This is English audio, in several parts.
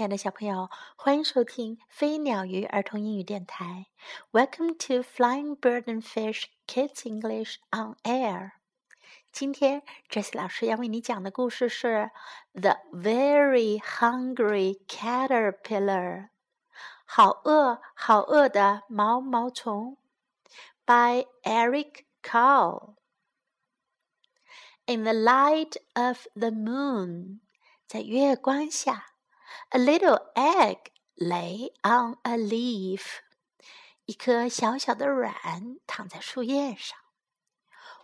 亲爱的小朋友，欢迎收听飞鸟鱼儿童英语电台。Welcome to Flying Bird and Fish Kids English on Air。今天，Jessie 老师要为你讲的故事是《The Very Hungry Caterpillar》。好饿，好饿的毛毛虫。By Eric Carle。In the light of the moon，在月光下。 A little egg lay on a leaf. 一颗小小的卵躺在树叶上。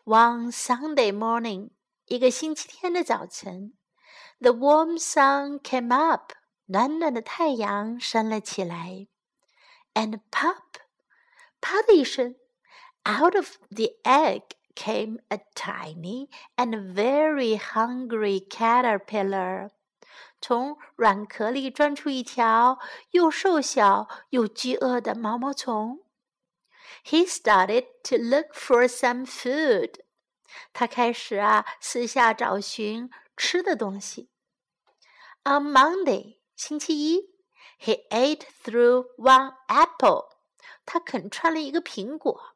One Sunday morning，一个星期天的早晨，the warm sun came up，暖暖的太阳升了起来。And pop，啪的一声，out of the egg came a tiny and very hungry caterpillar。 从软壳里钻出一条又瘦小又饥饿的毛毛虫。He started to look for some food。他开始啊，四下找寻吃的东西。On Monday，星期一，he ate through one apple。他啃穿了一个苹果。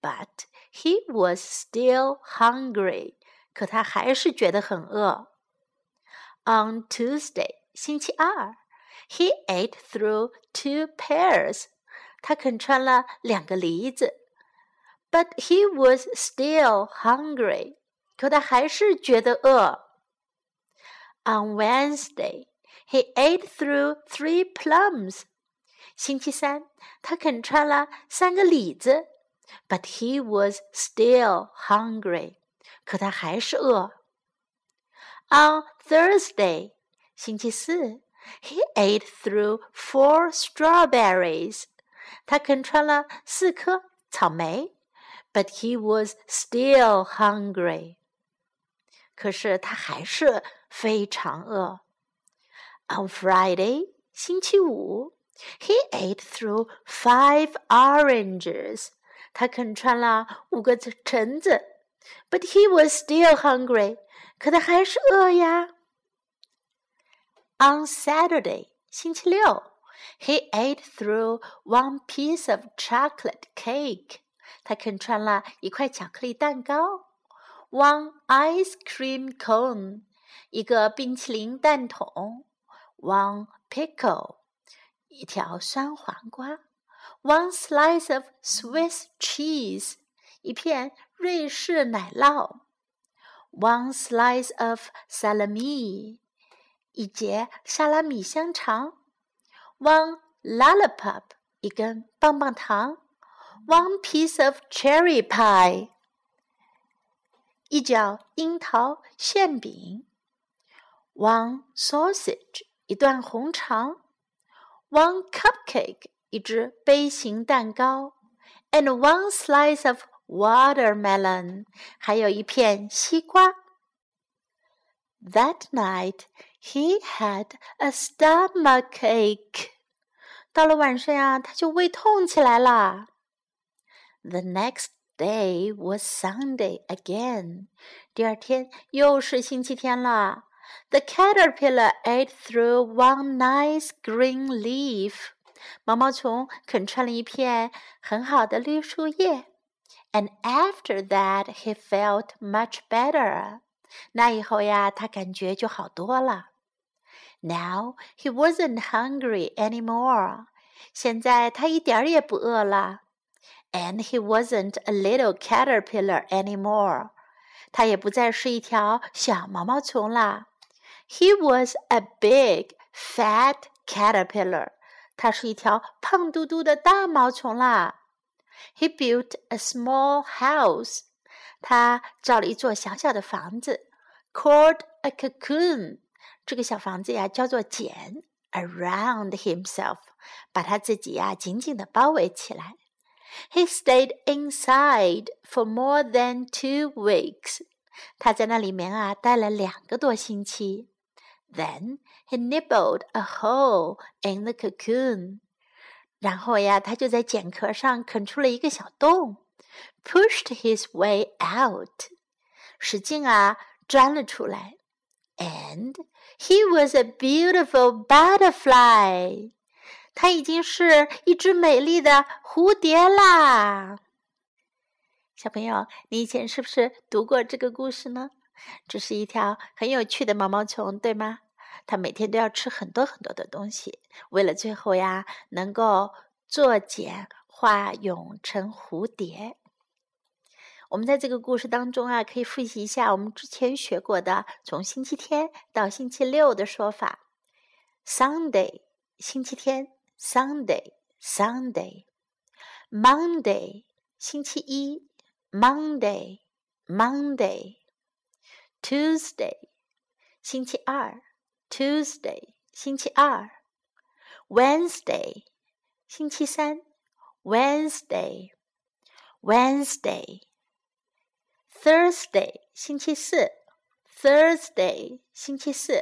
But he was still hungry。可他还是觉得很饿。On Tuesday，星期二，he ate through two pears。他啃穿了两个梨子。But he was still hungry。可他还是觉得饿。On Wednesday, he ate through three plums。星期三，他啃穿了三个李子。But he was still hungry。可他还是饿。 On Thursday, 星期四，he ate through four strawberries. 他啃穿了四颗草莓，but he was still hungry. 可是他还是非常饿。On Friday, 星期五，he ate through five oranges. 他啃穿了五个橙子 ，but he was still hungry. 可他还是饿呀。On Saturday，星期六，he ate through one piece of chocolate cake。他啃穿了一块巧克力蛋糕。One ice cream cone，一个冰淇淋蛋筒。One pickle，一条酸黄瓜。One slice of Swiss cheese，一片 瑞士奶酪。one slice of salami，一节萨拉米香肠；one lollipop，一根棒棒糖；one piece of cherry pie，一角樱桃馅饼；one sausage，一段红肠；one cupcake，一只杯形蛋糕；and one slice of watermelon，还有一片西瓜。That night he had a stomach ache。到了晚上呀，他就胃痛起来了。The next day was Sunday again。第二天又是星期天了。The caterpillar ate through one nice green leaf。毛毛虫啃穿了一片很好的绿树叶。 and after that, he felt much better. 那以后呀，他感觉就好多了。Now he wasn't hungry anymore. 现在他一点儿也不饿了。And he wasn't a little caterpillar anymore. 他也不再是一条小毛毛虫啦。He was a big, fat caterpillar. 他是一条胖嘟嘟的大毛虫啦。 He built a small house. 他造了一座小小的房子，called a cocoon。这个小房子呀叫做茧，around himself，把他自己呀紧紧的包围起来。He stayed inside for more than two weeks。他在那里面啊待了两个多星期。Then he nibbled a hole in the cocoon。然后呀，他就在茧壳上啃出了一个小洞，pushed his way out，使劲啊钻了出来，and He was a beautiful butterfly. 他已经是一只美丽的蝴蝶啦。小朋友，你以前是不是读过这个故事呢？这是一条很有趣的毛毛虫，对吗？他每天都要吃很多很多的东西，为了最后呀能够做茧化蛹成蝴蝶。我们在这个故事当中啊，可以复习一下我们之前学过的从星期天到星期六的说法。Sunday，星期天；Sunday，Sunday。Monday，星期一；Monday，Monday。Tuesday，星期二 ；Tuesday，星期二。Wednesday，星期三；Wednesday，Wednesday。Thursday 星期四，Thursday 星期四，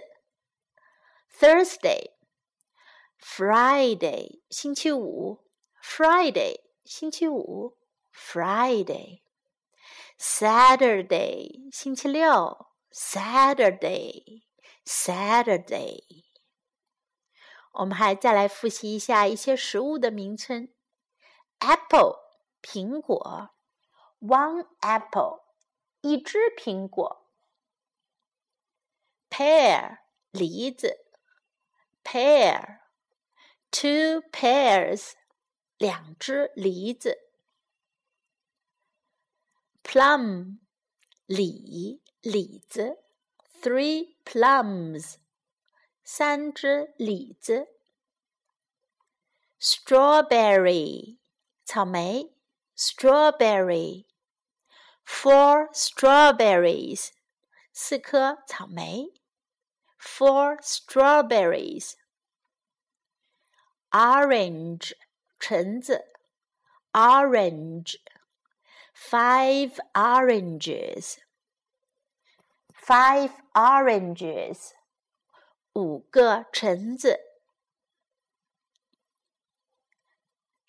Thursday。Friday 星期五，Friday 星期五，Friday。Saturday 星期六，Saturday Saturday。我们还再来复习一下一些食物的名称：apple 苹果，one apple。一只苹果，pear 梨子，pear，two pears 两只梨子，plum 李李子 ，three plums 三只李子，strawberry 草莓，strawberry。Four strawberries，四颗草莓。Four strawberries。Orange，橙子。Orange。Five oranges。 Five oranges。五个橙子。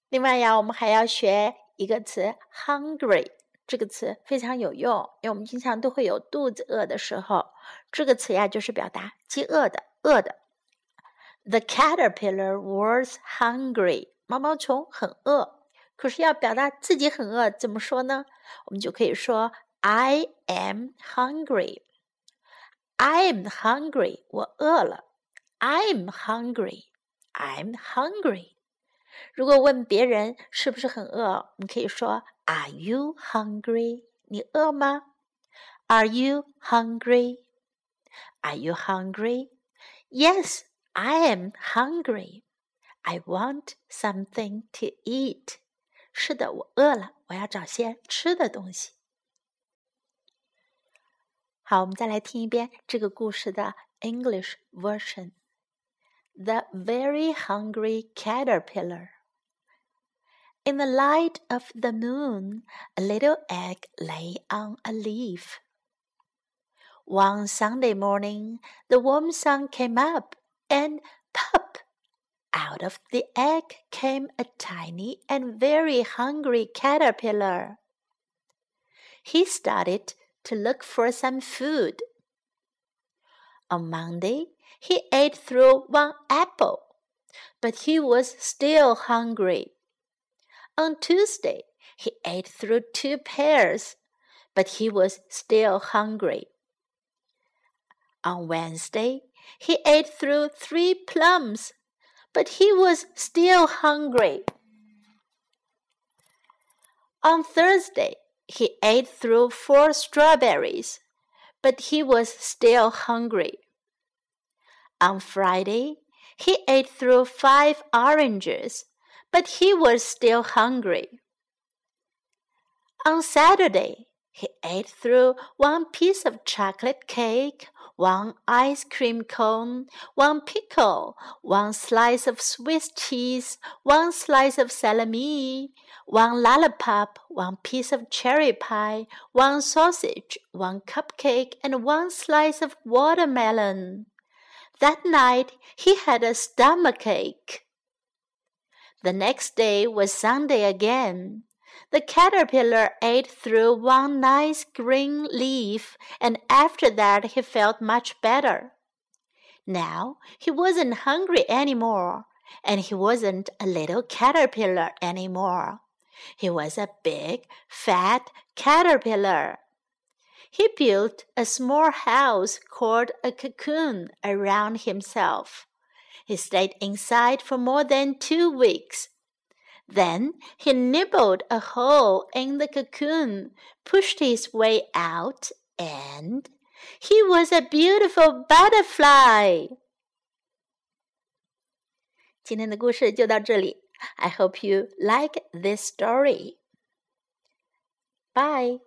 另外呀，我们还要学一个词，hungry。这个词非常有用，因为我们经常都会有肚子饿的时候。这个词呀，就是表达饥饿的、饿的。The caterpillar was hungry。毛毛虫很饿，可是要表达自己很饿，怎么说呢？我们就可以说 I am hungry。I'm hungry。我饿了。I'm hungry。I'm hungry。如果问别人是不是很饿，你可以说 Are you hungry？你饿吗？Are you hungry? Are you hungry? Yes, I am hungry. I want something to eat. 是的，我饿了，我要找些吃的东西。好，我们再来听一遍这个故事的 English version. The very hungry caterpillar. In the light of the moon, a little egg lay on a leaf. One Sunday morning, the warm sun came up, and pop! Out of the egg came a tiny and very hungry caterpillar. He started to look for some food. On Monday, he ate through one apple, but he was still hungry. On Tuesday, he ate through two pears, but he was still hungry. On Wednesday, he ate through three plums, but he was still hungry. On Thursday, he ate through four strawberries, but he was still hungry. On Friday, he ate through five oranges, but he was still hungry. On Saturday, he ate through one piece of chocolate cake, one ice cream cone, one pickle, one slice of Swiss cheese, one slice of salami, one lollipop, one piece of cherry pie, one sausage, one cupcake, and one slice of watermelon. That night he had a stomachache. The next day was Sunday again. The caterpillar ate through one nice green leaf, and after that he felt much better. Now he wasn't hungry anymore, and he wasn't a little caterpillar anymore. He was a big, fat caterpillar. He built a small house called a cocoon around himself. He stayed inside for more than two weeks. Then he nibbled a hole in the cocoon, pushed his way out, and he was a beautiful butterfly. 今天的故事就到这里。I hope you like this story. Bye.